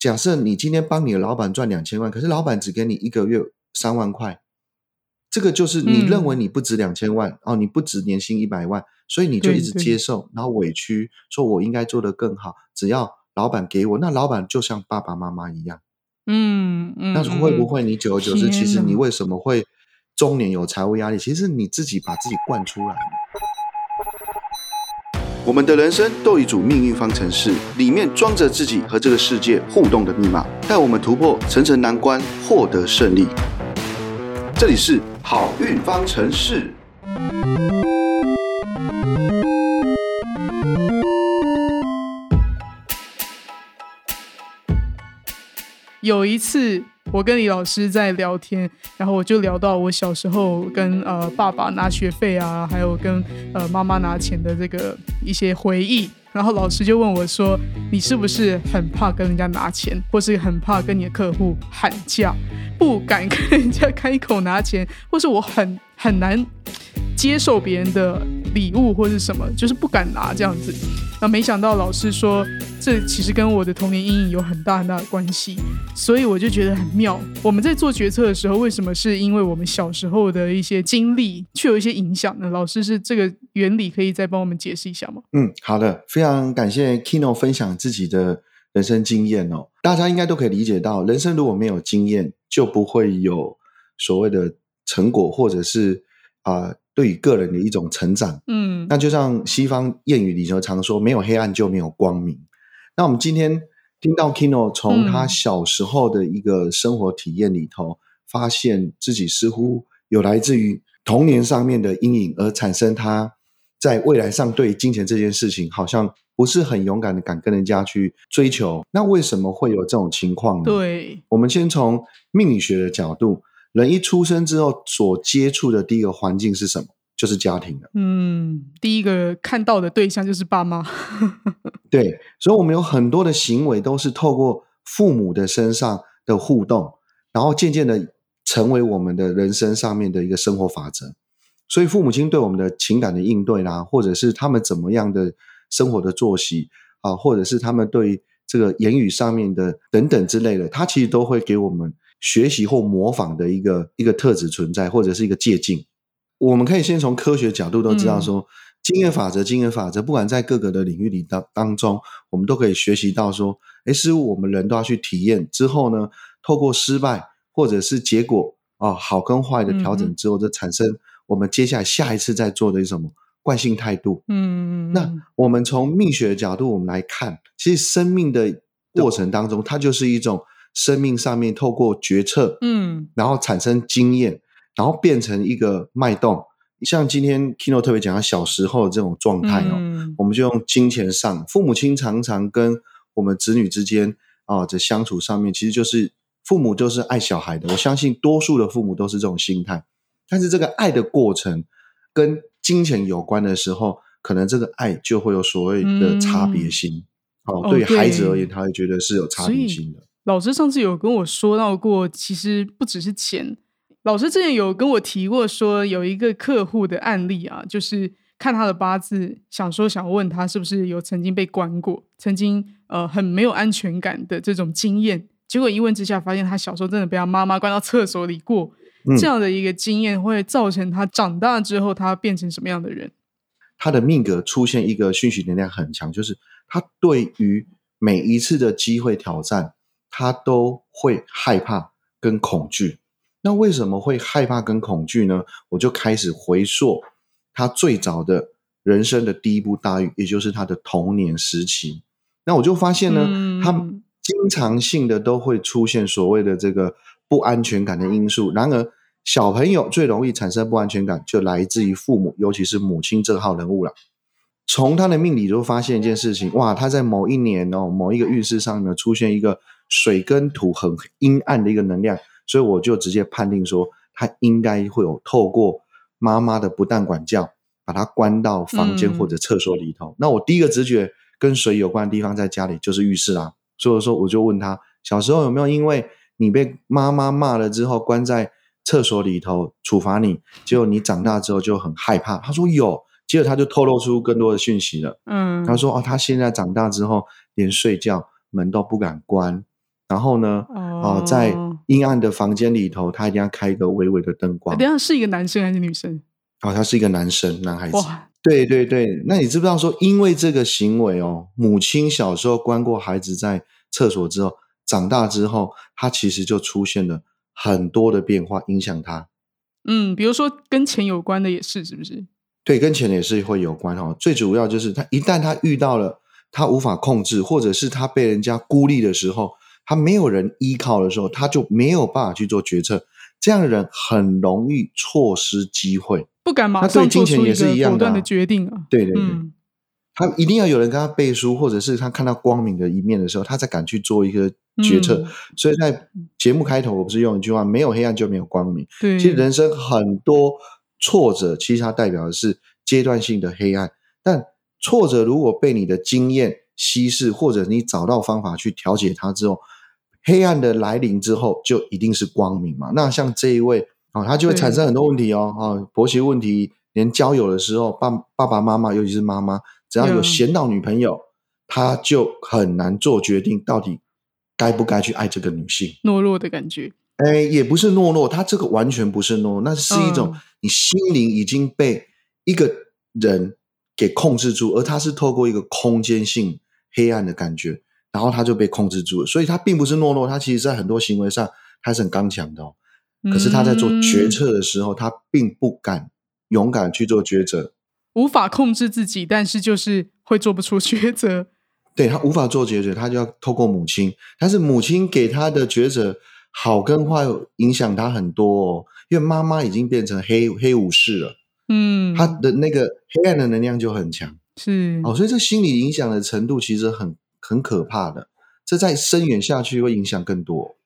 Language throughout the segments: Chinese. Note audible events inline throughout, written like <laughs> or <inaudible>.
假设你今天帮你的老板赚两千万，可是老板只给你一个月三万块，这个就是你认为你不值两千万、哦，你不值年薪一百万，所以你就一直对对接受，然后委屈，说我应该做得更好，只要老板给我，那老板就像爸爸妈妈一样。嗯嗯，那会不嗯会你久而久之，其实你哪为什么会中年有财务压力？其实你自己把自己惯出来的。我们的人生都有一组命运方程式，里面装着自己和这个世界互动的密码，带我们突破层层难关，获得胜利。这里是好运方程式。有一次，我跟李老师在聊天，然后我就聊到我小时候跟呃爸爸拿学费啊，还有跟呃妈妈拿钱的这个一些回忆。然后老师就问我说：“你是不是很怕跟人家拿钱，或是很怕跟你的客户喊价，不敢跟人家开口拿钱，或是我很很难接受别人的礼物或是什么，就是不敢拿这样子。”那没想到老师说，这其实跟我的童年阴影有很大很大的关系，所以我就觉得很妙。我们在做决策的时候，为什么是因为我们小时候的一些经历，却有一些影响呢？老师是这个原理，可以再帮我们解释一下吗？嗯，好的，非常感谢 Kino 分享自己的人生经验哦。大家应该都可以理解到，人生如果没有经验，就不会有所谓的成果，或者是啊、呃对于个人的一种成长。嗯那就像西方谚语里头常说，没有黑暗就没有光明。那我们今天听到 Kino 从他嗯小时候的一个生活体验里头，发现自己似乎有来自于童年上面的阴影，而产生他在未来上对金钱这件事情好像不是很勇敢的敢跟人家去追求。那为什么会有这种情况呢？对，我们先从命理学的角度，人一出生之后所接触的第一个环境是什么？就是家庭了。嗯，第一个看到的对象就是爸妈，对，所以我们有很多的行为都是透过父母的身上的互动，然后渐渐的成为我们的人生上面的一个生活法则。所以父母亲对我们的情感的应对啦，或者是他们怎么样的生活的作息啊，或者是他们对这个言语上面的等等之类的，他其实都会给我们学习或模仿的一个一个特质存在，或者是一个借鉴。我们可以先从科学角度都知道说，经验法则，经验法则，不管在各个的领域里当当中，我们都可以学习到说，哎，事物我们人都要去体验之后呢，透过失败或者是结果啊、好跟坏的调嗯整之后，就产生我们接下来下一次再做的什么惯性态度。嗯，那我们从命学的角度，我们来看，其实生命的过程当中，它就是一种生命上面透过决策，嗯然后产生经验，然后变成一个脉动。像今天 Kino 特别讲他小时候的这种状态哦，嗯我们就用金钱上，父母亲常常跟我们子女之间啊的相处上面，其实就是父母就是爱小孩的。我相信多数的父母都是这种心态，但是这个爱的过程跟金钱有关的时候，可能这个爱就会有所谓的差别心。哦，哦对于孩子而言，他会觉得是有差别心的。老师上次有跟我说到过，其实不只是钱。老师之前有跟我提过，说有一个客户的案例啊，就是看他的八字，想说想问他是不是有曾经被关过，曾经呃很没有安全感的这种经验。结果一问之下，发现他小时候真的被他妈妈关到厕所里过，嗯这样的一个经验会造成他长大之后他变成什么样的人？他的命格出现一个讯息能量很强，就是他对于每一次的机会挑战，他都会害怕跟恐惧。那为什么会害怕跟恐惧呢？我就开始回溯他最早的人生的第一步大运，也就是他的童年时期。那我就发现呢，嗯他经常性的都会出现所谓的这个不安全感的因素。然而，小朋友最容易产生不安全感，就来自于父母，尤其是母亲这号人物了。从他的命理就发现一件事情，哇，他在某一年哦，某一个运势上面出现一个水跟土很阴暗的一个能量，所以我就直接判定说，他应该会有透过妈妈的不当管教，把他关到房间嗯或者厕所里头。那我第一个直觉跟水有关的地方在家里就是浴室啦，所以说我就问他，小时候有没有因为你被妈妈骂了之后关在厕所里头处罚你，结果你长大之后就很害怕？他说有，接着他就透露出更多的讯息了。嗯，他说：“哦，他现在长大之后，连睡觉门都不敢关，然后呢，哦，在阴暗的房间里头，他一定要开一个微微的灯光。等下是一个男生还是女生？哦，他是一个男生，男孩子。哇，对对对，那你知不知道说，因为这个行为哦，母亲小时候关过孩子在厕所之后，长大之后，他其实就出现了很多的变化，影响他。嗯，比如说跟钱有关的也是，是不是？对，跟钱也是会有关哦。最主要就是他一旦他遇到了他无法控制，或者是他被人家孤立的时候。他没有人依靠的时候，他就没有办法去做决策。这样的人很容易错失机会，不敢马上做出一个果断的决定啊！对对对，他一定要有人跟他背书，或者是他看到光明的一面的时候，他才敢去做一个决策。所以在节目开头，我不是用一句话：“没有黑暗就没有光明。”对，其实人生很多挫折，其实它代表的是阶段性的黑暗。但挫折如果被你的经验稀释，或者你找到方法去调节它之后，黑暗的来临之后，就一定是光明嘛？那像这一位啊，他就会产生很多问题哦，啊，婆媳问题，连交友的时候，爸爸爸妈妈，尤其是妈妈，只要有闲到女朋友，他就很难做决定，到底该不该去爱这个女性？懦弱的感觉？哎，也不是懦弱，他这个完全不是懦弱，那是一种你心灵已经被一个人给控制住，而他是透过一个空间性黑暗的感觉。然后他就被控制住了，所以他并不是懦弱，他其实在很多行为上他是很刚强的哦。可是他在做决策的时候，他并不敢勇敢去做抉择，无法控制自己，但是就是会做不出抉择。对他无法做抉择，他就要透过母亲，但是母亲给他的抉择好跟坏影响他很多哦，因为妈妈已经变成黑黑武士了，嗯，他的那个黑暗的能量就很强，是哦，所以这心理影响的程度其实很。很可怕的，这再深远下去会影响更多。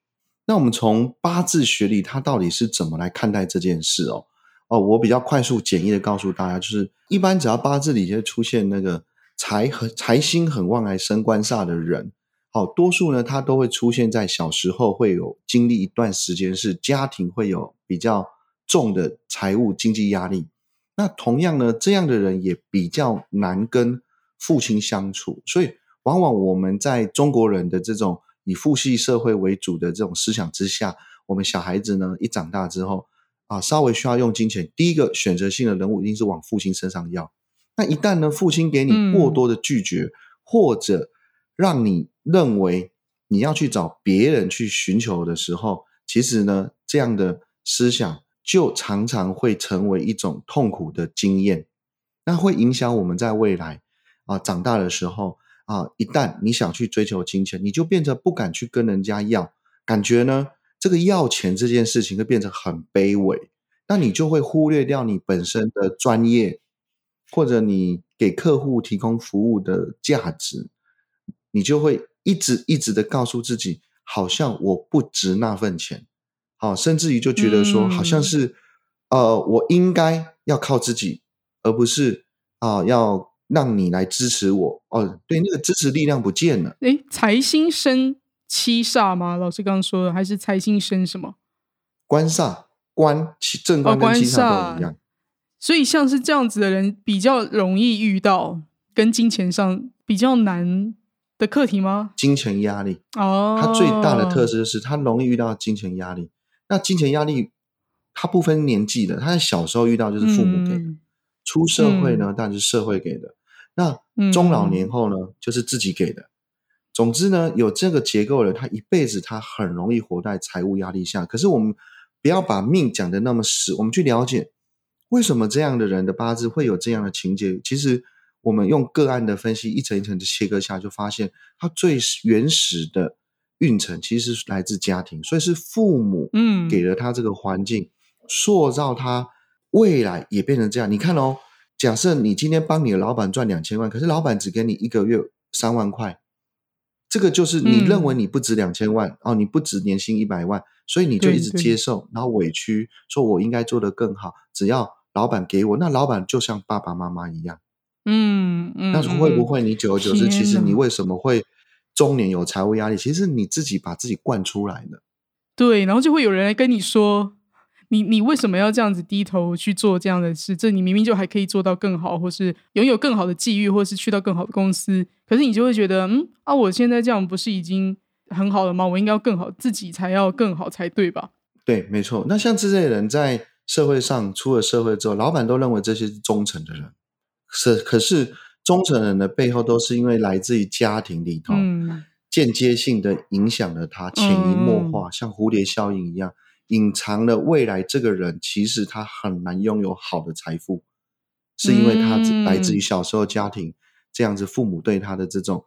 那我们从八字学里，它到底是怎么来看待这件事哦？哦，我比较快速简易的告诉大家，就是一般只要八字里就出现那个财和财星很旺来升官煞的人，好，多数呢他都会出现在小时候会有经历一段时间是家庭会有比较重的财务经济压力。那同样呢，这样的人也比较难跟父亲相处，所以。往往我们在中国人的这种以父系社会为主的这种思想之下，我们小孩子呢一长大之后啊，稍微需要用金钱，第一个选择性的人物一定是往父亲身上要。那一旦呢，父亲给你过多的拒绝，或者让你认为你要去找别人去寻求的时候，其实呢，这样的思想就常常会成为一种痛苦的经验，那会影响我们在未来啊长大的时候。啊！一旦你想去追求金钱，你就变成不敢去跟人家要，感觉呢，这个要钱这件事情会变成很卑微，那你就会忽略掉你本身的专业，或者你给客户提供服务的价值，你就会一直一直的告诉自己，好像我不值那份钱，好，甚至于就觉得说，好像是呃，我应该要靠自己，而不是啊要。让你来支持我哦，对，那个支持力量不见了。哎，财星生七煞吗？老师刚刚说的，还是财星生什么？官煞，官七正官跟七煞都一样。所以像是这样子的人，比较容易遇到跟金钱上比较难的课题吗？金钱压力哦，他最大的特色是他容易遇到金钱压力。那金钱压力，他不分年纪的，他在小时候遇到就是父母给。出社会呢，当然是社会给的；那中老年后呢，就是自己给的。总之呢，有这个结构的人，他一辈子他很容易活在财务压力下。可是我们不要把命讲的那么死，我们去了解为什么这样的人的八字会有这样的情节。其实我们用个案的分析，一层一层的切割下，就发现他最原始的运程其实是来自家庭，所以是父母嗯给了他这个环境，塑造他。未来也变成这样，你看哦，假设你今天帮你的老板赚两千万，可是老板只给你一个月三万块，这个就是你认为你不值两千万哦，你不值年薪一百万，所以你就一直接受，然后委屈，说我应该做得更好，只要老板给我，那老板就像爸爸妈妈一样，嗯嗯，那会不会你久而久之，其实你为什么会中年有财务压力？其实你自己把自己惯出来的，对，然后就会有人来跟你说。你你为什么要这样子低头去做这样的事？这你明明就还可以做到更好，或是拥有更好的际遇，或是去到更好的公司，可是你就会觉得，嗯啊，我现在这样不是已经很好了吗？我应该要更好，自己才要更好才对吧？对，没错。那像这类人在社会上出了社会之后，老板都认为这些是忠诚的人，是可是忠诚人的背后都是因为来自于家庭里头，嗯间接性的影响了他，潜移默化，像蝴蝶效应一样，隐藏了未来这个人其实他很难拥有好的财富，是因为他嗯来自于小时候家庭这样子父母对他的这种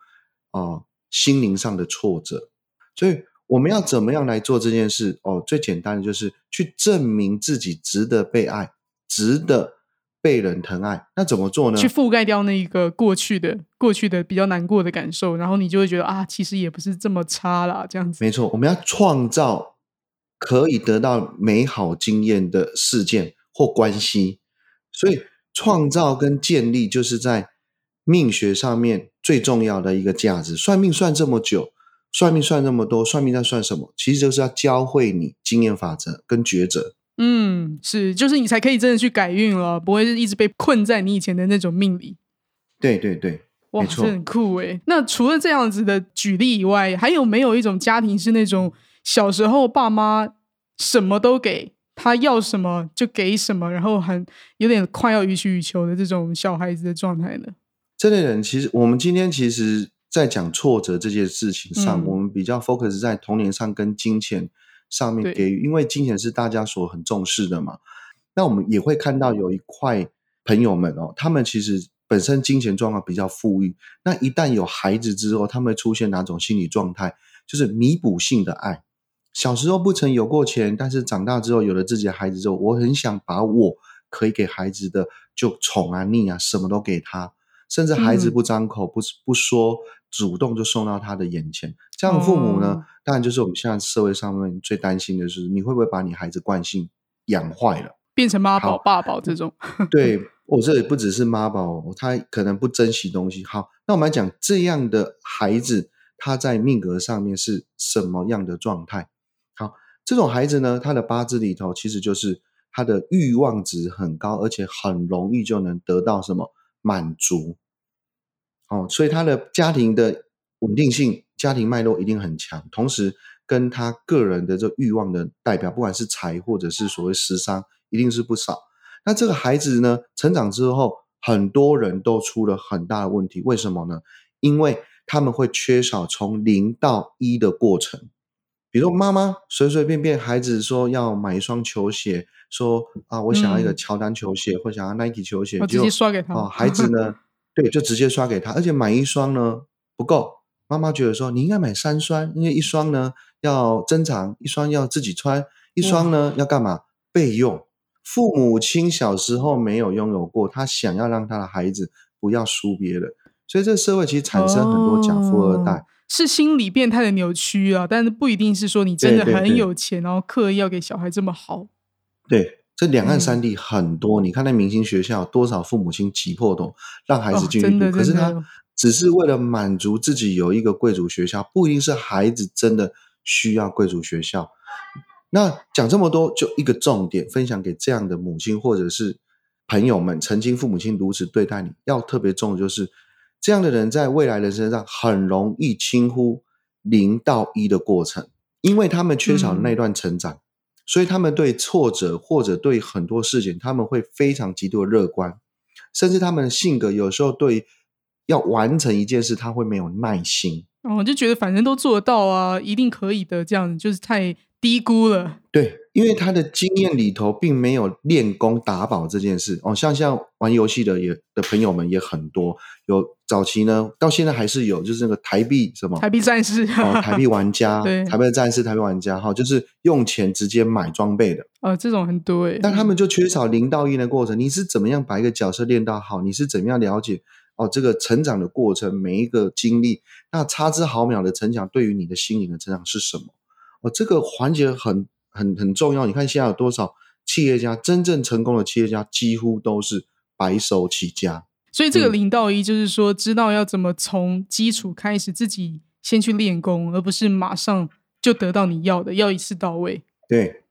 啊、呃心灵上的挫折，所以我们要怎么样来做这件事？哦，最简单的就是去证明自己值得被爱，值得被人疼爱。那怎么做呢？去覆盖掉那一个过去的、过去的比较难过的感受，然后你就会觉得啊，其实也不是这么差啦，这样子。没错，我们要创造可以得到美好经验的事件或关系，所以创造跟建立就是在命学上面最重要的一个价值。算命算这么久，算命算这么多，算命在算什么？其实就是要教会你经验法则跟抉择。嗯，是，就是你才可以真的去改运了，不会是一直被困在你以前的那种命里。对对对，哇，这很酷诶。那除了这样子的举例以外，还有没有一种家庭是那种小时候爸妈什么都给他要什么就给什么，然后很有点快要予取予求的这种小孩子的状态呢？这类人其实我们今天其实在讲挫折这件事情上，嗯我们比较 focus 在童年上跟金钱上面给予，因为金钱是大家所很重视的嘛。那我们也会看到有一块朋友们哦，他们其实本身金钱状况比较富裕，那一旦有孩子之后，他们会出现哪种心理状态？就是弥补性的爱。小时候不曾有过钱，但是长大之后有了自己的孩子之后，我很想把我可以给孩子的就宠啊、溺啊，什么都给他，甚至孩子嗯不张口、不不说，主动就送到他的眼前。这样的父母呢，哦当然就是我们现在社会上面最担心的是，你会不会把你孩子惯性养坏了？变成妈宝、爸宝这种。对 <laughs> 我这里不只是妈宝，他可能不珍惜东西。好，那我们来讲这样的孩子，他在命格上面是什么样的状态？这种孩子呢，他的八字里头其实就是他的欲望值很高，而且很容易就能得到什么满足。哦，所以他的家庭的稳定性、家庭脉络一定很强，同时跟他个人的这欲望的代表，不管是财或者是所谓食伤，一定是不少。那这个孩子呢，成长之后，很多人都出了很大的问题，为什么呢？因为他们会缺少从零到一的过程。比如说妈妈随随便便孩子说要买一双球鞋，说啊我想要一个嗯乔丹球鞋，或想要 Nike 球鞋，我直接刷给他哦，孩子呢，<laughs> 对，就直接刷给他，而且买一双呢不够，妈妈觉得说你应该买三双，因为一双呢要珍藏，一双要自己穿，一双呢要干嘛备用。父母亲小时候没有拥有过，他想要让他的孩子不要输别人，所以这个社会其实产生很多假富二代。哦是心理变态的扭曲啊，但是不一定是说你真的很对对对有钱，然后刻意要给小孩这么好。对，这两岸嗯三地很多，你看那明星学校，多少父母亲挤破头让孩子哦进去读，可是他只是为了满足自己有一个贵族学校，不一定是孩子真的需要贵族学校。那讲这么多，就一个重点分享给这样的母亲或者是朋友们，曾经父母亲如此对待你，要特别重的就是这样的人在未来人生上很容易轻忽零到一的过程，因为他们缺少那段成长。所以他们对挫折或者对很多事情，他们会非常极度的乐观，甚至他们的性格有时候对要完成一件事，他会没有耐心。哦，就觉得反正都做得到啊，一定可以的，这样子就是太低估了。对，因为他的经验里头并没有练功打宝这件事哦，像像玩游戏的也的朋友们也很多，有早期呢，到现在还是有，就是那个台币什么台币战士，哦，<laughs> 台币玩家，对台币的战士，台币玩家哈、就是用钱直接买装备的。呃，这种很多诶。但他们就缺少零到一的过程。你是怎么样把一个角色练到好？你是怎么样了解哦这个成长的过程，每一个经历，那差之毫秒的成长对于你的心灵的成长是什么？哦，这个环节很很很重要。你看现在有多少企业家真正成功的企业家，几乎都是白手起家。所以这个嗯零到一就是说，知道要怎么从基础开始，自己先去练功，而不是马上就得到你要的，要一次到位。对，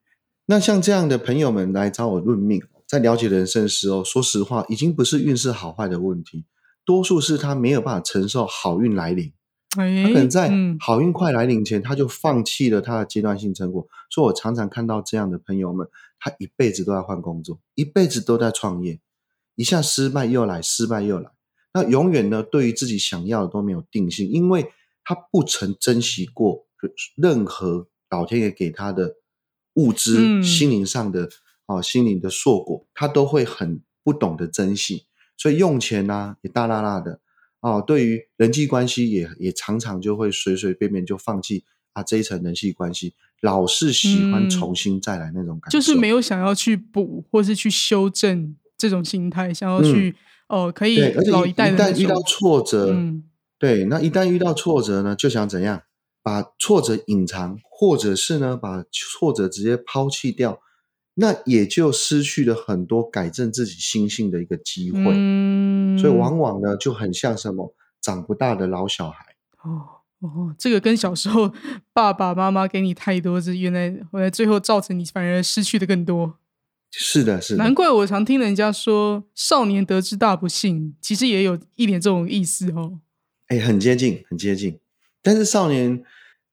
那像这样的朋友们来找我论命，在了解人生的时候，说实话，已经不是运势好坏的问题，多数是他没有办法承受好运来临。哎，他可能在嗯好运快来临前，他就放弃了他的阶段性成果。所以我常常看到这样的朋友们，他一辈子都在换工作，一辈子都在创业，一下失败又来，失败又来。那永远呢，对于自己想要的都没有定性，因为他不曾珍惜过任何老天爷给他的物资、嗯心灵上的啊、心灵的硕果，他都会很不懂得珍惜，所以用钱呢、也大大大的哦。对于人际关系也也常常就会随随便便就放弃啊这一层人际关系，老是喜欢嗯重新再来那种感觉，就是没有想要去补或是去修正这种心态，想要去哦、可以老一代的那种旦遇到挫折，嗯对，那一旦遇到挫折呢，就想怎样把挫折隐藏，或者是呢把挫折直接抛弃掉，那也就失去了很多改正自己心性的一个机会。嗯，所以往往呢就很像什么长不大的老小孩。哦哦，这个跟小时候爸爸妈妈给你太多，是原来后来最后造成你反而失去的更多。是的，是的，难怪我常听人家说“少年得志大不幸”，其实也有一点这种意思哦。哎，很接近，很接近。但是少年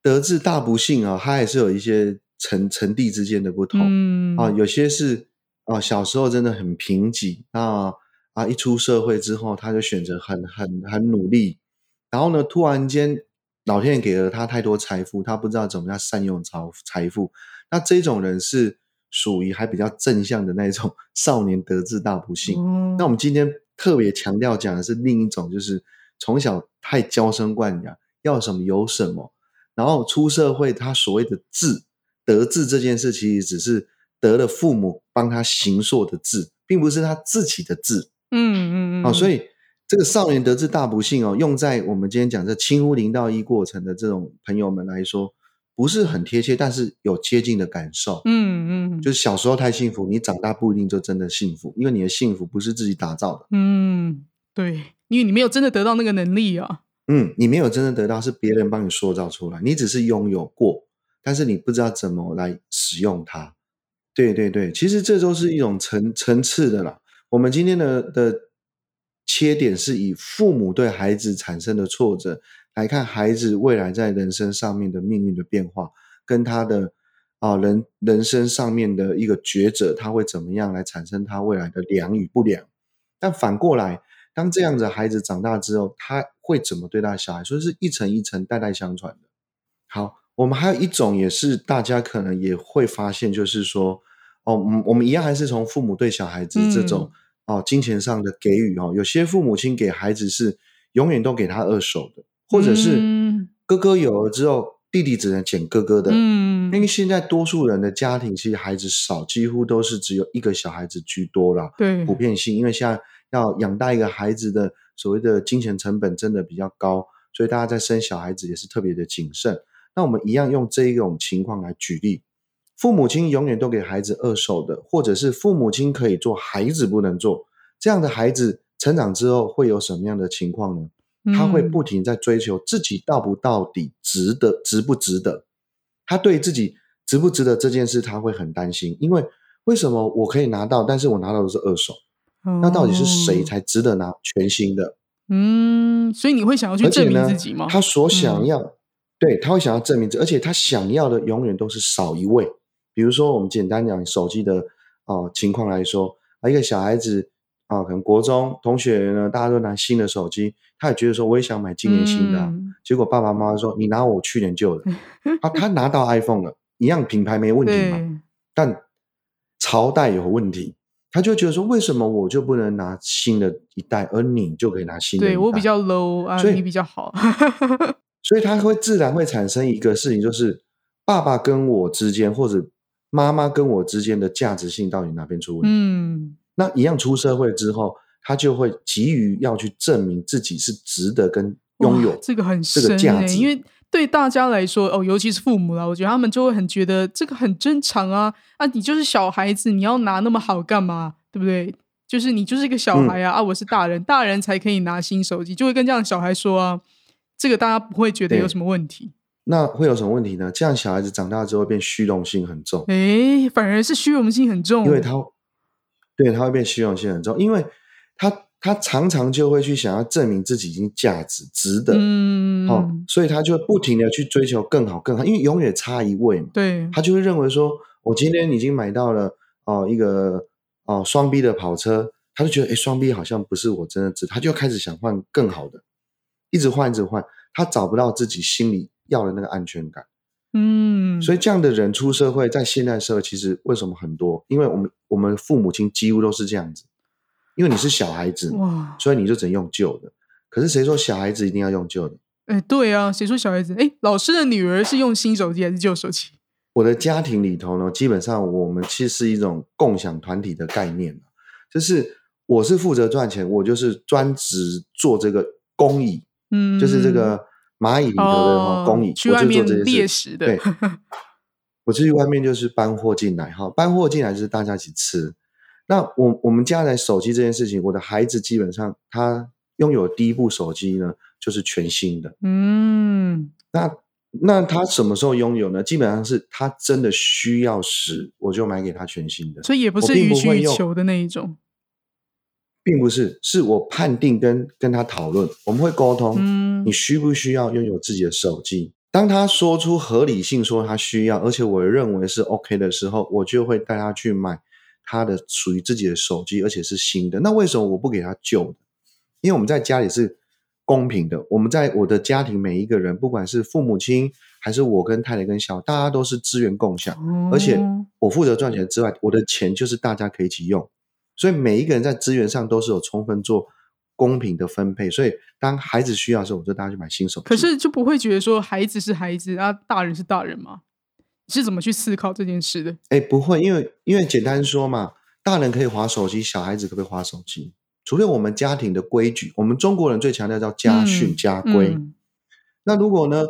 得志大不幸啊，他还是有一些层层地之间的不同。嗯啊，有些是啊，小时候真的很贫瘠，那啊，一出社会之后，他就选择很很很努力，然后呢，突然间老天爷给了他太多财富，他不知道怎么样善用财财富。那这种人是属于还比较正向的那种少年得志大不幸。哦那我们今天特别强调讲的是另一种，就是从小太娇生惯养，要什么有什么，然后出社会，他所谓的志得志这件事，其实只是得了父母帮他行硕的志，并不是他自己的志嗯嗯嗯，啊、所以以这个少年得志大不幸哦，用在我们今天讲这轻忽零到一过程的这种朋友们来说，不是很贴切，但是有接近的感受。嗯嗯就是小时候太幸福，你长大不一定就真的幸福，因为你的幸福不是自己打造的。嗯，对，因为你没有真的得到那个能力啊。嗯，你没有真正得到，是别人帮你塑造出来，你只是拥有过，但是你不知道怎么来使用它。对对对，其实这都是一种层层次的啦。我们今天的的切点是以父母对孩子产生的挫折来看孩子未来在人生上面的命运的变化，跟他的啊人人生上面的一个抉择，他会怎么样来产生他未来的良与不良。但反过来，当这样子的孩子长大之后，他会怎么对待小孩？所以是一层一层代代相传的。好，我们还有一种也是大家可能也会发现，就是说，哦，我们一样还是从父母对小孩子这种、哦金钱上的给予哦，有些父母亲给孩子是永远都给他二手的，或者是嗯哥哥有了之后，弟弟只能捡哥哥的。嗯因为现在多数人的家庭其实孩子少，几乎都是只有一个小孩子居多啦。对普遍性，因为现在要养大一个孩子的所谓的金钱成本真的比较高，所以大家在生小孩子也是特别的谨慎。那我们一样用这一种情况来举例，父母亲永远都给孩子二手的，或者是父母亲可以做，孩子不能做，这样的孩子成长之后会有什么样的情况呢？他会嗯不停在追求自己到不到底值得，值不值得。他对自己值不值得这件事，他会很担心，因为为什么我可以拿到，但是我拿到的是二手？那到底是谁哦才值得拿全新的？嗯，所以你会想要去证明自己吗？，他所想嗯要，对他会想要证明这，而且他想要的永远都是少一位。比如说，我们简单讲手机的啊、呃情况来说，啊，一个小孩子啊、可能国中同学呢，大家都拿新的手机，他也觉得说我也想买今年新的啊、嗯结果爸爸妈妈说你拿我去年旧的，<laughs> 啊，他拿到 iPhone 了，一样品牌没问题嘛，但朝代有问题，他就觉得说，为什么我就不能拿新的一代，而你就可以拿新的一代？对我比较 low 啊，所以你比较好。所以他会自然会产生一个事情，就是爸爸跟我之间，或者妈妈跟我之间的价值性到底哪边出问题？嗯，那一样出社会之后，他就会急于要去证明自己是值得跟拥有哇这个很这个价值，因为对大家来说，哦，尤其是父母啦，我觉得他们就会很觉得这个很正常啊啊，你就是小孩子，你要拿那么好干嘛？对不对？就是你就是一个小嗯孩啊、啊，我是大人，大人才可以拿新手机，就会跟这样的小孩说啊，这个大家不会觉得有什么问题，那会有什么问题呢？这样小孩子长大之后变虚荣心很重，哎，反而是虚荣心很重，因为他对他会变虚荣心很重，因为他他常常就会去想要证明自己已经价值值得，嗯，哦，所以他就不停的去追求更好更好，因为永远差一位嘛，对，他就会认为说，我今天已经买到了哦一个哦双 B 的跑车，他就觉得哎双 B 好像不是我真的值，他就开始想换更好的，一直换一直换，他找不到自己心里要的那个安全感。嗯，所以这样的人出社会，在现代社会其实为什么很多？因为我们我们父母亲几乎都是这样子，因为你是小孩子，哇，所以你就只能用旧的。可是谁说小孩子一定要用旧的？哎，对啊，谁说小孩子？哎，老师的女儿是用新手机还是旧手机？我的家庭里头呢，基本上我们其实是一种共享团体的概念就是我是负责赚钱，我就是专职做这个公益，嗯，就是这个蚂蚁里头的哈公益，去外面我就做这些猎事。食的，对，<laughs> 我去外面就是搬货进来哈，搬货进来就是大家一起吃。那我我们家来手机这件事情，我的孩子基本上他拥有第一部手机呢，就是全新的。嗯，那那他什么时候拥有呢？基本上是他真的需要时，我就买给他全新的，所以也不我是予取并不会用予求的那一种，并不是，是我判定跟跟他讨论，我们会沟通，嗯你需不需要拥有自己的手机？当他说出合理性，说他需要，而且我认为是 OK 的时候，我就会带他去买他的属于自己的手机，而且是新的。那为什么我不给他旧的？因为我们在家里是公平的，我们在我的家庭每一个人，不管是父母亲还是我跟太太跟小，大家都是资源共享，而且哦我负责赚钱之外，我的钱就是大家可以一起用，所以每一个人在资源上都是有充分做公平的分配。所以当孩子需要的时候，我就带他去买新手机。可是就不会觉得说孩子是孩子啊，大人是大人吗？你是怎么去思考这件事的？哎，不会，因为因为简单说嘛，大人可以划手机，小孩子可不可以划手机？除非我们家庭的规矩，我们中国人最强调叫家训、嗯家规。嗯那如果呢，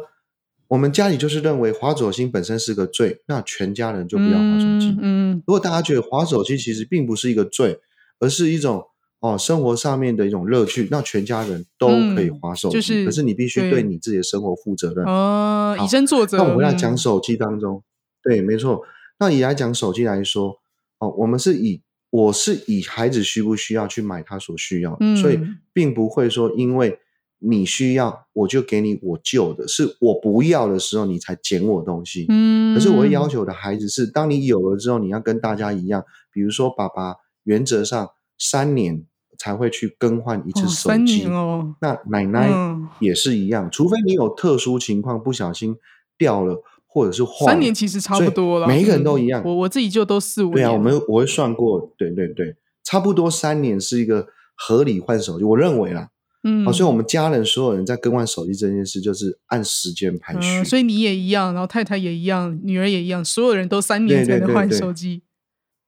我们家里就是认为划手机本身是个罪，那全家人就不要划手机。嗯嗯如果大家觉得划手机其实并不是一个罪，而是一种哦生活上面的一种乐趣，那全家人都可以划手机。嗯就是可是你必须对对你自己的生活负责任。哦，以身作则。那我们来讲嗯手机当中，对，没错。那以来讲手机来说，哦，我们是以我是以孩子需不需要去买他所需要的，所以嗯并不会说因为你需要我就给你我旧的，是我不要的时候你才捡我东西。嗯，可是我会要求我的孩子是，当你有了之后，你要跟大家一样，比如说爸爸原则上三年才会去更换一次哦手机，年哦，那奶奶嗯也是一样，除非你有特殊情况不小心掉了或者是坏了，三年其实差不多了，每一个人嗯都一样。我我自己就都四五年。对啊，我们我会算过，对对对，差不多三年是一个合理换手机，我认为啦。嗯，哦，所以我们家人所有人在更换手机这件事，就是按时间排序。嗯，所以你也一样，然后太太也一样，女儿也一样，所有人都三年对对才能换手机。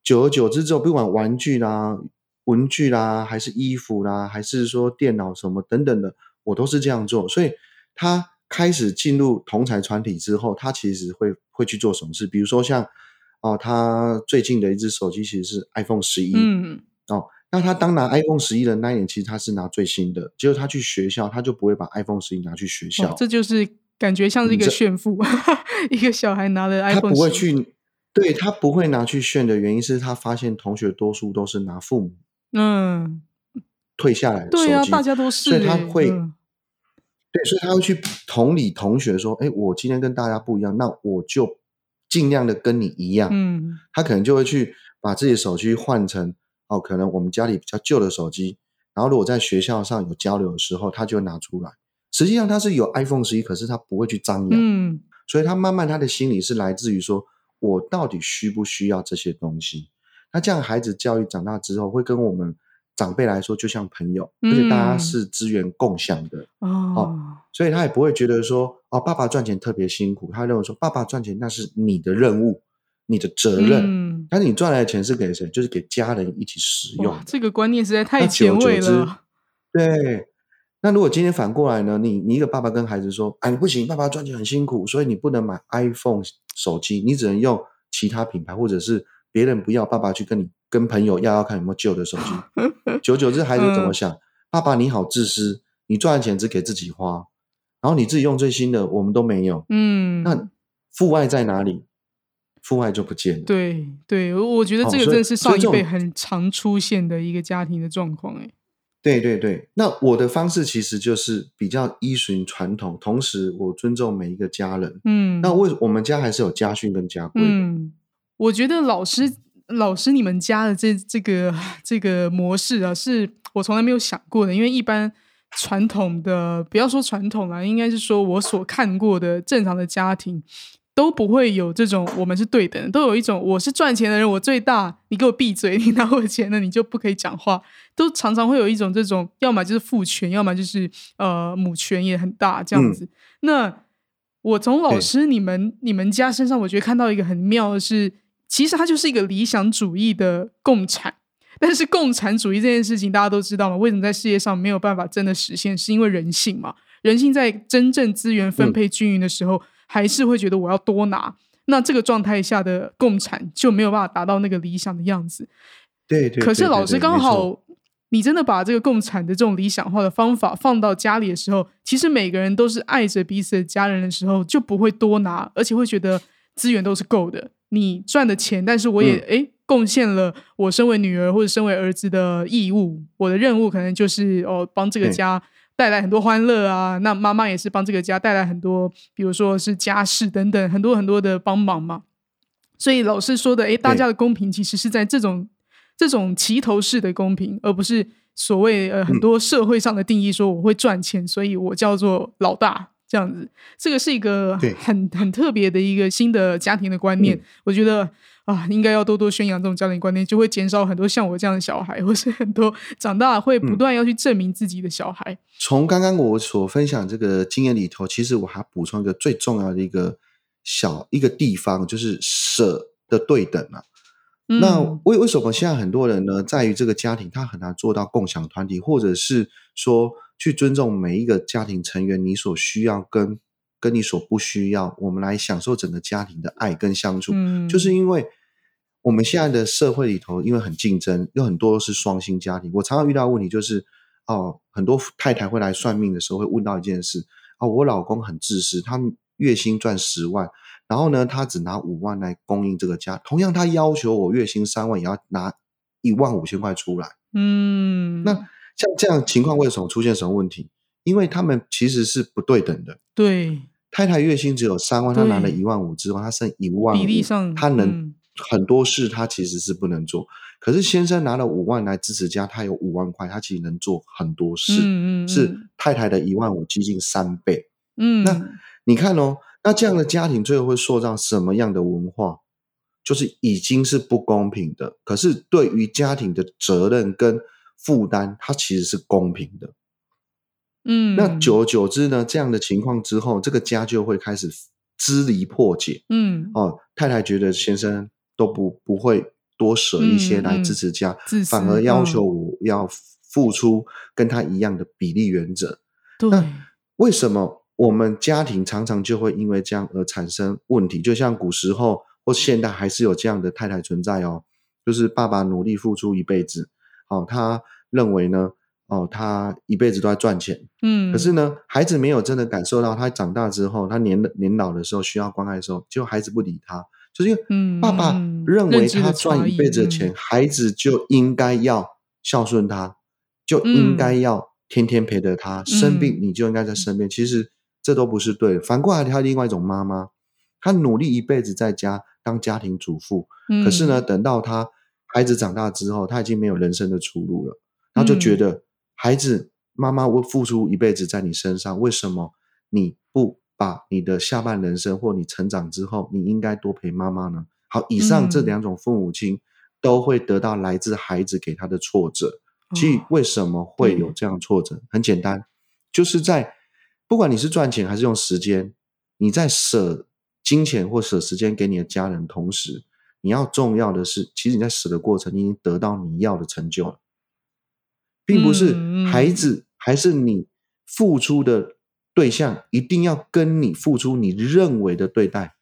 久而久之之后，不管玩具啦、文具啦，还是衣服啦，还是说电脑什么等等的，我都是这样做。所以他开始进入同财团体之后，他其实会会去做什么事？比如说像哦，他最近的一只手机其实是 iPhone 十一、嗯，哦。那他当拿 iPhone 十一的那一年，其实他是拿最新的，结果他去学校，他就不会把 iPhone 十一拿去学校，哦，这就是感觉像是一个炫富，<laughs> 一个小孩拿了 iPhone，他不会去，对他不会拿去炫的原因是他发现同学多数都是拿父母嗯，退下来的手机，对啊，大家都是所以他欸会，嗯对，所以他会去同理同学说，哎，我今天跟大家不一样，那我就尽量的跟你一样。嗯他可能就会去把自己的手机换成哦，可能我们家里比较旧的手机，然后如果在学校上有交流的时候，他就拿出来。实际上他是有 iPhone 十一，可是他不会去张扬，嗯所以他慢慢他的心理是来自于说，我到底需不需要这些东西？那这样孩子教育长大之后，会跟我们长辈来说就像朋友，而且大家嗯是资源共享的，哦，所以他也不会觉得说哦，爸爸赚钱特别辛苦，他认为说爸爸赚钱那是你的任务，你的责任。嗯，但是你赚来的钱是给谁？就是给家人一起使用哇，。这个观念实在太那前卫了。对。那如果今天反过来呢？你你一个爸爸跟孩子说：“哎，你不行，爸爸赚钱很辛苦，所以你不能买 iPhone 手机，你只能用其他品牌，或者是别人不要，爸爸去跟你跟朋友要要看有没有旧的手机。<laughs> ”久而久之，孩子怎么嗯想？爸爸你好自私，你赚的钱只给自己花，然后你自己用最新的，我们都没有。嗯，那父爱在哪里？父爱就不见了。对对，我我觉得这个真的是上一辈很常出现的一个家庭的状况，哎，对对对，那我的方式其实就是比较依循传统，同时我尊重每一个家人。嗯，那为我们家还是有家训跟家规的。嗯，我觉得老师老师你们家的这这个这个模式啊，是我从来没有想过的。因为一般传统的，不要说传统啊，应该是说我所看过的正常的家庭都不会有这种我们是对等的，都有一种我是赚钱的人，我最大，你给我闭嘴，你拿我钱了，你就不可以讲话。都常常会有一种这种，要么就是父权，要么就是呃母权也很大这样子。那我从老师你们你们家身上，我觉得看到一个很妙的是，其实它就是一个理想主义的共产。但是共产主义这件事情大家都知道嘛？为什么在世界上没有办法真的实现？是因为人性嘛？人性在真正资源分配均匀的时候，还是会觉得我要多拿。那这个状态下的共产就没有办法达到那个理想的样子。对对。可是老师刚好。你真的把这个共产的这种理想化的方法放到家里的时候，其实每个人都是爱着彼此的家人的时候，就不会多拿，而且会觉得资源都是够的。你赚的钱，但是我也哎贡献了我身为女儿或者身为儿子的义务。我的任务可能就是哦帮这个家带来很多欢乐啊。那妈妈也是帮这个家带来很多，比如说是家事等等很多很多的帮忙嘛。所以老师说的，哎，大家的公平其实是在这种。这种齐头式的公平，而不是所谓呃很多社会上的定义说我会赚钱，所以我叫做老大这样子。这个是一个很很特别的一个新的家庭的观念。我觉得啊，应该要多多宣扬这种家庭观念，就会减少很多像我这样的小孩，或是很多长大会不断要去证明自己的小孩。从刚刚我所分享这个经验里头，其实我还补充一个最重要的一个小一个地方，就是舍的对等啊。那为为什么现在很多人呢，在于这个家庭他很难做到共享团体，或者是说去尊重每一个家庭成员你所需要跟跟你所不需要，我们来享受整个家庭的爱跟相处，就是因为我们现在的社会里头，因为很竞争，有很多都是双薪家庭。我常常遇到问题就是，哦，很多太太会来算命的时候会问到一件事，哦，我老公很自私，他月薪赚十万。然后呢，他只拿五万来供应这个家。同样，他要求我月薪三万，也要拿一万五千块出来。嗯，那像这样情况，为什么出现什么问题？因为他们其实是不对等的。对，太太月薪只有三万，她拿了一万五之外，她剩一万。比例上，她能很多事，他其实是不能做。可是先生拿了五万来支持家，他有五万块，他其实能做很多事。嗯嗯，是太太的一万五接近三倍。嗯，那你看哦。那这样的家庭最后会塑造什么样的文化？就是已经是不公平的。可是对于家庭的责任跟负担，它其实是公平的。嗯，那久而久之呢，这样的情况之后，这个家就会开始支离破解。嗯，哦，太太觉得先生都不不会多舍一些来支持家，反而要求我要付出跟他一样的比例原则。那为什么？我们家庭常常就会因为这样而产生问题，就像古时候或现代还是有这样的太太存在哦，就是爸爸努力付出一辈子，哦，他认为呢，哦，他一辈子都在赚钱，嗯，可是呢，孩子没有真的感受到他长大之后，他年年老的时候需要关爱的时候，就孩子不理他，就是因为爸爸认为他赚一辈子的钱，孩子就应该要孝顺他，就应该要天天陪着他，生病你就应该在身边，其实。这都不是对的。反过来，他另外一种妈妈，她努力一辈子在家当家庭主妇，可是呢，等到他孩子长大之后，他已经没有人生的出路了。他就觉得孩子妈妈我付出一辈子在你身上，为什么你不把你的下半人生或你成长之后，你应该多陪妈妈呢？好，以上这两种父母亲都会得到来自孩子给他的挫折。其实为什么会有这样挫折？很简单，就是在。不管你是赚钱还是用时间，你在舍金钱或舍时间给你的家人，同时你要重要的是，其实你在舍的过程，你已经得到你要的成就了，并不是孩子还是你付出的对象一定要跟你付出你认为的对待。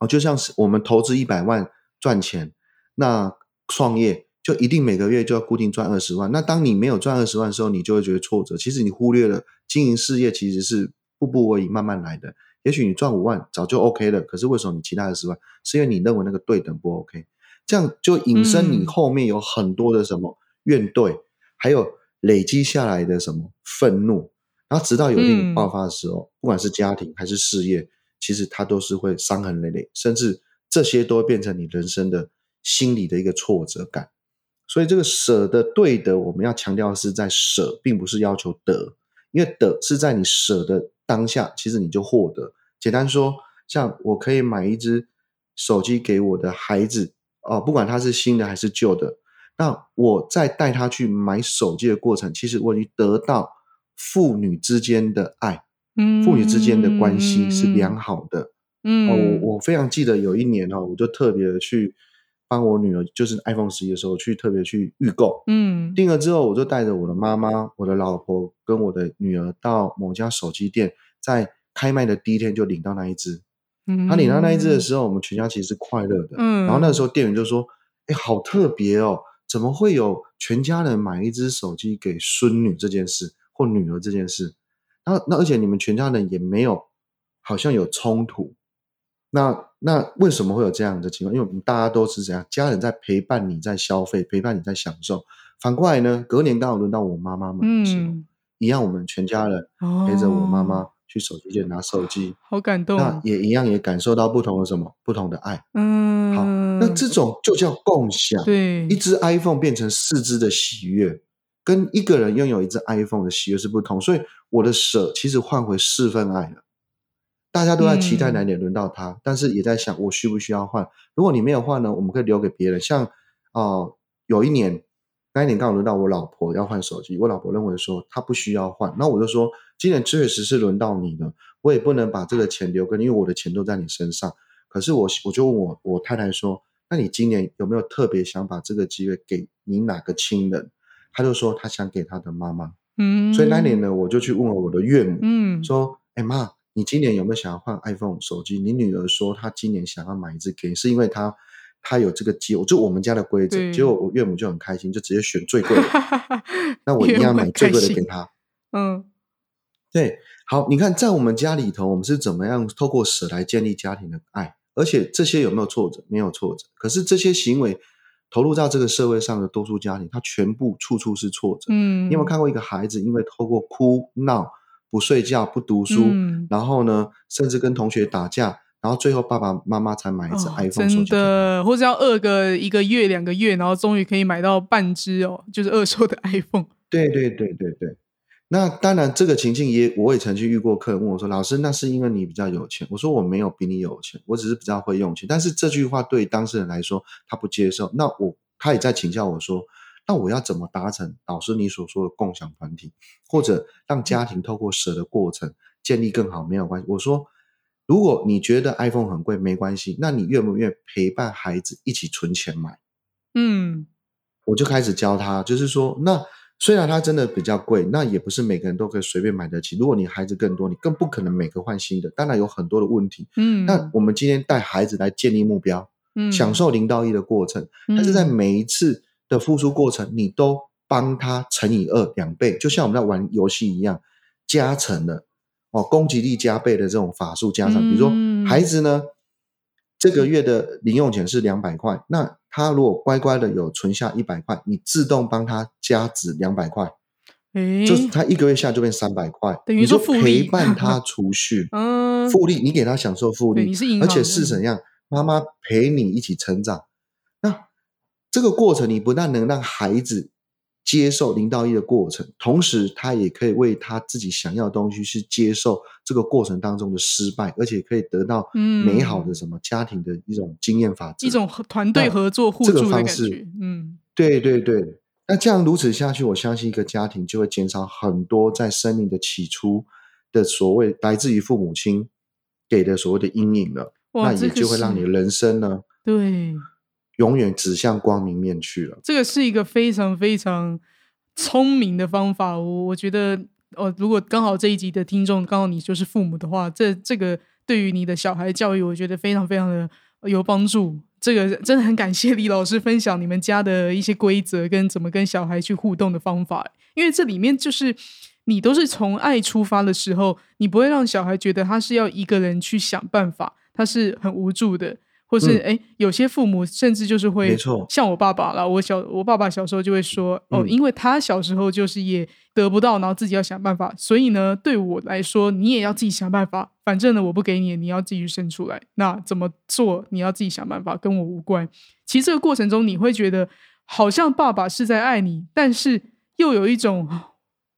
哦，就像是我们投资一百万赚钱，那创业。就一定每个月就要固定赚二十万。那当你没有赚二十万的时候，你就会觉得挫折。其实你忽略了经营事业其实是步步而已，慢慢来的。也许你赚五万早就 OK 了，可是为什么你其他的十万？是因为你认为那个对等不 OK？这样就引申你后面有很多的什么怨怼，还有累积下来的什么愤怒，然后直到有一天爆发的时候，不管是家庭还是事业，其实它都是会伤痕累累，甚至这些都会变成你人生的心理的一个挫折感。所以这个舍的对的，我们要强调的是在舍，并不是要求得，因为得是在你舍的当下，其实你就获得。简单说，像我可以买一只手机给我的孩子，哦，不管它是新的还是旧的，那我在带他去买手机的过程，其实我已经得到父女之间的爱，嗯父女之间的关系是良好的。嗯，哦，我我非常记得有一年哦，我就特别去帮我女儿，就是 iPhone 十一的时候，去特别去预购。嗯订了之后，我就带着我的妈妈、我的老婆跟我的女儿到某家手机店，在开卖的第一天就领到那一只。嗯，他领到那一只的时候，我们全家其实是快乐的。嗯然后那时候店员就说：“哎，好特别哦，怎么会有全家人买一只手机给孙女这件事或女儿这件事？那那而且你们全家人也没有好像有冲突。那那为什么会有这样的情况？因为我们大家都是怎样，家人在陪伴你在消费，陪伴你在享受。反过来呢，隔年刚好轮到我妈妈买的时候，嗯，一样我们全家人陪着我妈妈去手机店拿手机。好感动哦，那也一样也感受到不同的什么不同的爱。嗯，好，那这种就叫共享。对一只 iPhone 变成四只的喜悦，跟一个人拥有一只 iPhone 的喜悦是不同。所以我的舍其实换回四份爱了。大家都在期待嗯哪点轮到他，但是也在想我需不需要换。如果你没有换呢，我们可以留给别人。像哦、有一年那一年刚好轮到我老婆要换手机，我老婆认为说她不需要换，那我就说今年确实是轮到你了，我也不能把这个钱留给你，因为我的钱都在你身上。可是我我就问我我太太说，那你今年有没有特别想把这个机会给你哪个亲人？她就说他想给他的妈妈。嗯，所以那年呢，我就去问了我的岳母，嗯，说：“哎妈，你今年有没有想要换 iPhone 手机？你女儿说她今年想要买一只给你，是因为她她有这个机，就我们家的规则。对结果我岳母就很开心，就直接选最贵的，<laughs> 那我一岳母样买最贵的给她。嗯对，好，你看在我们家里头，我们是怎么样透过舍来建立家庭的爱？而且这些有没有挫折？没有挫折。可是这些行为投入到这个社会上的多数家庭，他全部处处是挫折。嗯，你有没有看过一个孩子因为透过哭闹、不睡觉、不读书，嗯然后呢，甚至跟同学打架，然后最后爸爸妈妈才买一只哦 iPhone 手真机给他？的，或者要饿个一个月、两个月，然后终于可以买到半只哦，就是二手的 <laughs> iPhone。对对对对对。那当然，这个情境也我也曾经遇过客人问我说：“老师，那是因为你比较有钱？”我说：“我没有比你有钱，我只是比较会用钱。”但是这句话对当事人来说，他不接受。那我他也在请教我说：“那我要怎么达成老师你所说的共享团体，或者让家庭透过舍的过程建立更好？没有关系。”我说：“如果你觉得 iPhone 很贵，没关系，那你愿不愿意陪伴孩子一起存钱买？”嗯我就开始教他，就是说，那虽然它真的比较贵，那也不是每个人都可以随便买得起。如果你孩子更多，你更不可能每个换新的，当然有很多的问题。嗯，那我们今天带孩子来建立目标，嗯。享受零到一的过程，但是在嗯。每一次的付出过程，你都帮他乘以二两倍，就像我们在玩游戏一样，加成的哦，攻击力加倍的这种法术加上，比如说嗯。孩子呢，这个月的零用钱是两百块，那他如果乖乖的有存下一百块，你自动帮他加值两百块，诶，就是他一个月下就变三百块，等于你就说陪伴 <laughs> 他储蓄，嗯复利，你给他享受复利，而且是怎样，妈妈陪你一起成长。那这个过程，你不但能让孩子接受零到一的过程，同时他也可以为他自己想要的东西去接受这个过程当中的失败，而且可以得到嗯美好的什么家庭的一种经验法则，一种团队合作互这个助的方式感觉。嗯对对对，那这样如此下去，我相信一个家庭就会减少很多在生命的起初的所谓来自于父母亲给的所谓的阴影了，那也就会让你的人生呢对，永远指向光明面去了。这个是一个非常非常聪明的方法。我我觉得，哦，如果刚好这一集的听众刚好你就是父母的话，这这个对于你的小孩教育，我觉得非常非常的有帮助。这个真的很感谢李老师分享你们家的一些规则跟怎么跟小孩去互动的方法，因为这里面就是你都是从爱出发的时候，你不会让小孩觉得他是要一个人去想办法，他是很无助的。或是嗯哎、有些父母甚至就是会没错像我爸爸啦，我小我爸爸小时候就会说哦，嗯因为他小时候就是也得不到，然后自己要想办法，所以呢，对我来说，你也要自己想办法。反正呢，我不给你，你要自己去生出来。那怎么做，你要自己想办法，跟我无关。其实这个过程中，你会觉得好像爸爸是在爱你，但是又有一种啊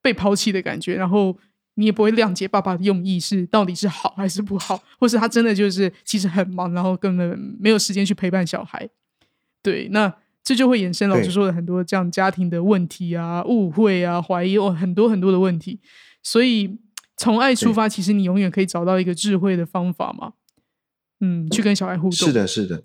被抛弃的感觉，然后你也不会谅解爸爸的用意是到底是好还是不好，或是他真的就是其实很忙，然后根本没有时间去陪伴小孩。对，那这就会衍生老师说的很多这样家庭的问题啊、误会啊、怀疑哦，很多很多的问题。所以从爱出发，其实你永远可以找到一个智慧的方法嘛。嗯，去跟小孩互动。是的，是的。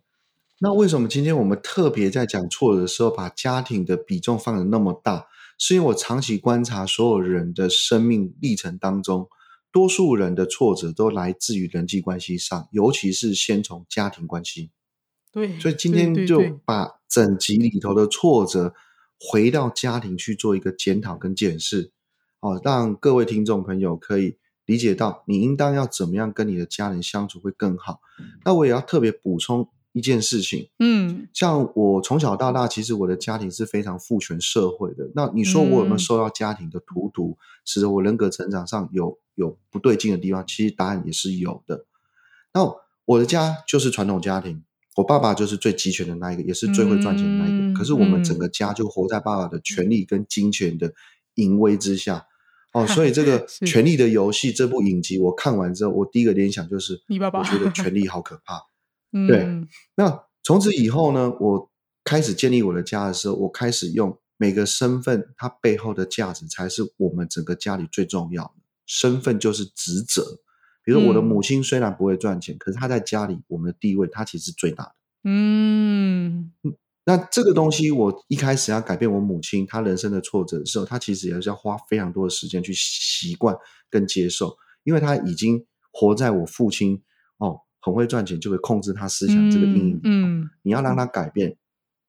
那为什么今天我们特别在讲挫折的时候，把家庭的比重放的那么大？是因为我长期观察所有人的生命历程当中，多数人的挫折都来自于人际关系上，尤其是先从家庭关系。对，所以今天就把整集里头的挫折回到家庭去做一个检讨跟检视，哦，让各位听众朋友可以理解到你应当要怎么样跟你的家人相处会更好。那我也要特别补充一件事情，嗯像我从小到大，其实我的家庭是非常父权社会的。那你说我有没有嗯受到家庭的荼毒，使得我人格成长上有有不对劲的地方？其实答案也是有的。那我的家就是传统家庭，我爸爸就是最集权的那一个，也是最会赚钱的那一个。嗯可是我们嗯整个家就活在爸爸的权力跟金钱的淫威之下。哦，所以这个 <laughs>《权力的游戏》这部影集我看完之后，我第一个联想就是，你爸爸我觉得权力好可怕。嗯，对那从此以后呢，我开始建立我的家的时候，我开始用每个身份它背后的价值才是我们整个家里最重要的。身份就是职责。比如说我的嗯母亲虽然不会赚钱，可是她在家里我们的地位，她其实是最大的。嗯那这个东西，我一开始要改变我母亲她人生的挫折的时候，她其实也是要花非常多的时间去习惯跟接受，因为她已经活在我父亲哦很会赚钱就会控制他思想这个阴影。嗯你要让他改变，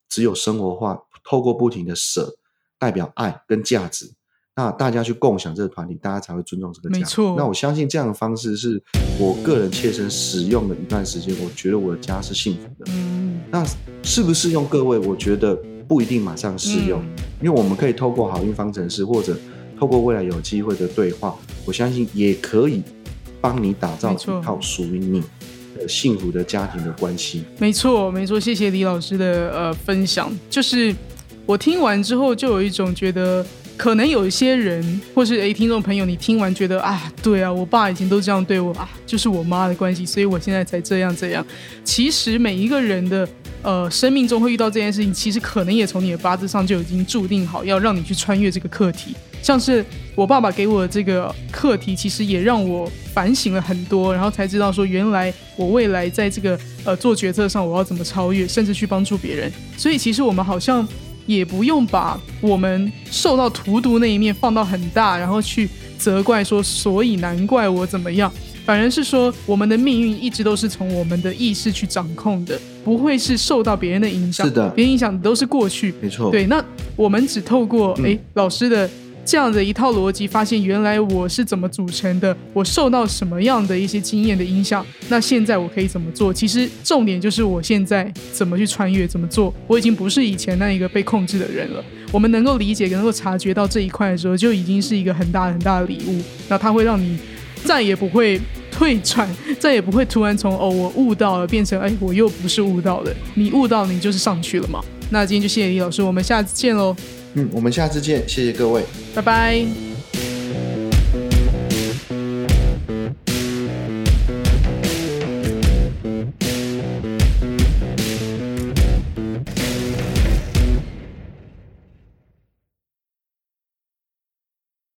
只有生活化，透过不停的舍，代表爱跟价值。那大家去共享这个团体，大家才会尊重这个家。没错那我相信这样的方式是我个人切身使用的一段时间，我觉得我的家是幸福的。嗯那适不适用各位？我觉得不一定马上适用，嗯因为我们可以透过好运方程式，或者透过未来有机会的对话，我相信也可以帮你打造一套属于你的幸福的家庭的关系。没错，没错，谢谢李老师的呃分享。就是我听完之后，就有一种觉得，可能有一些人，或是诶听众朋友，你听完觉得啊，对啊，我爸以前都这样对我啊，就是我妈的关系，所以我现在才这样这样。其实每一个人的呃生命中会遇到这件事情，其实可能也从你的八字上就已经注定好，要让你去穿越这个课题。像是我爸爸给我的这个课题，其实也让我反省了很多，然后才知道说，原来我未来在这个呃做决策上，我要怎么超越，甚至去帮助别人。所以其实我们好像也不用把我们受到荼毒那一面放到很大，然后去责怪说，所以难怪我怎么样。反而是说，我们的命运一直都是从我们的意识去掌控的，不会是受到别人的影响。是的别人影响的都是过去。没错，对，那我们只透过嗯诶老师的这样的一套逻辑，发现原来我是怎么组成的，我受到什么样的一些经验的影响，那现在我可以怎么做？其实重点就是我现在怎么去穿越，怎么做。我已经不是以前那一个被控制的人了。我们能够理解，能够察觉到这一块的时候，就已经是一个很大很大的礼物。那它会让你再也不会退转，再也不会突然从哦我悟到了变成哎我又不是悟到的。你悟到你就是上去了嘛。那今天就谢谢李老师，我们下次见喽，嗯，我们下次见，谢谢各位。拜拜。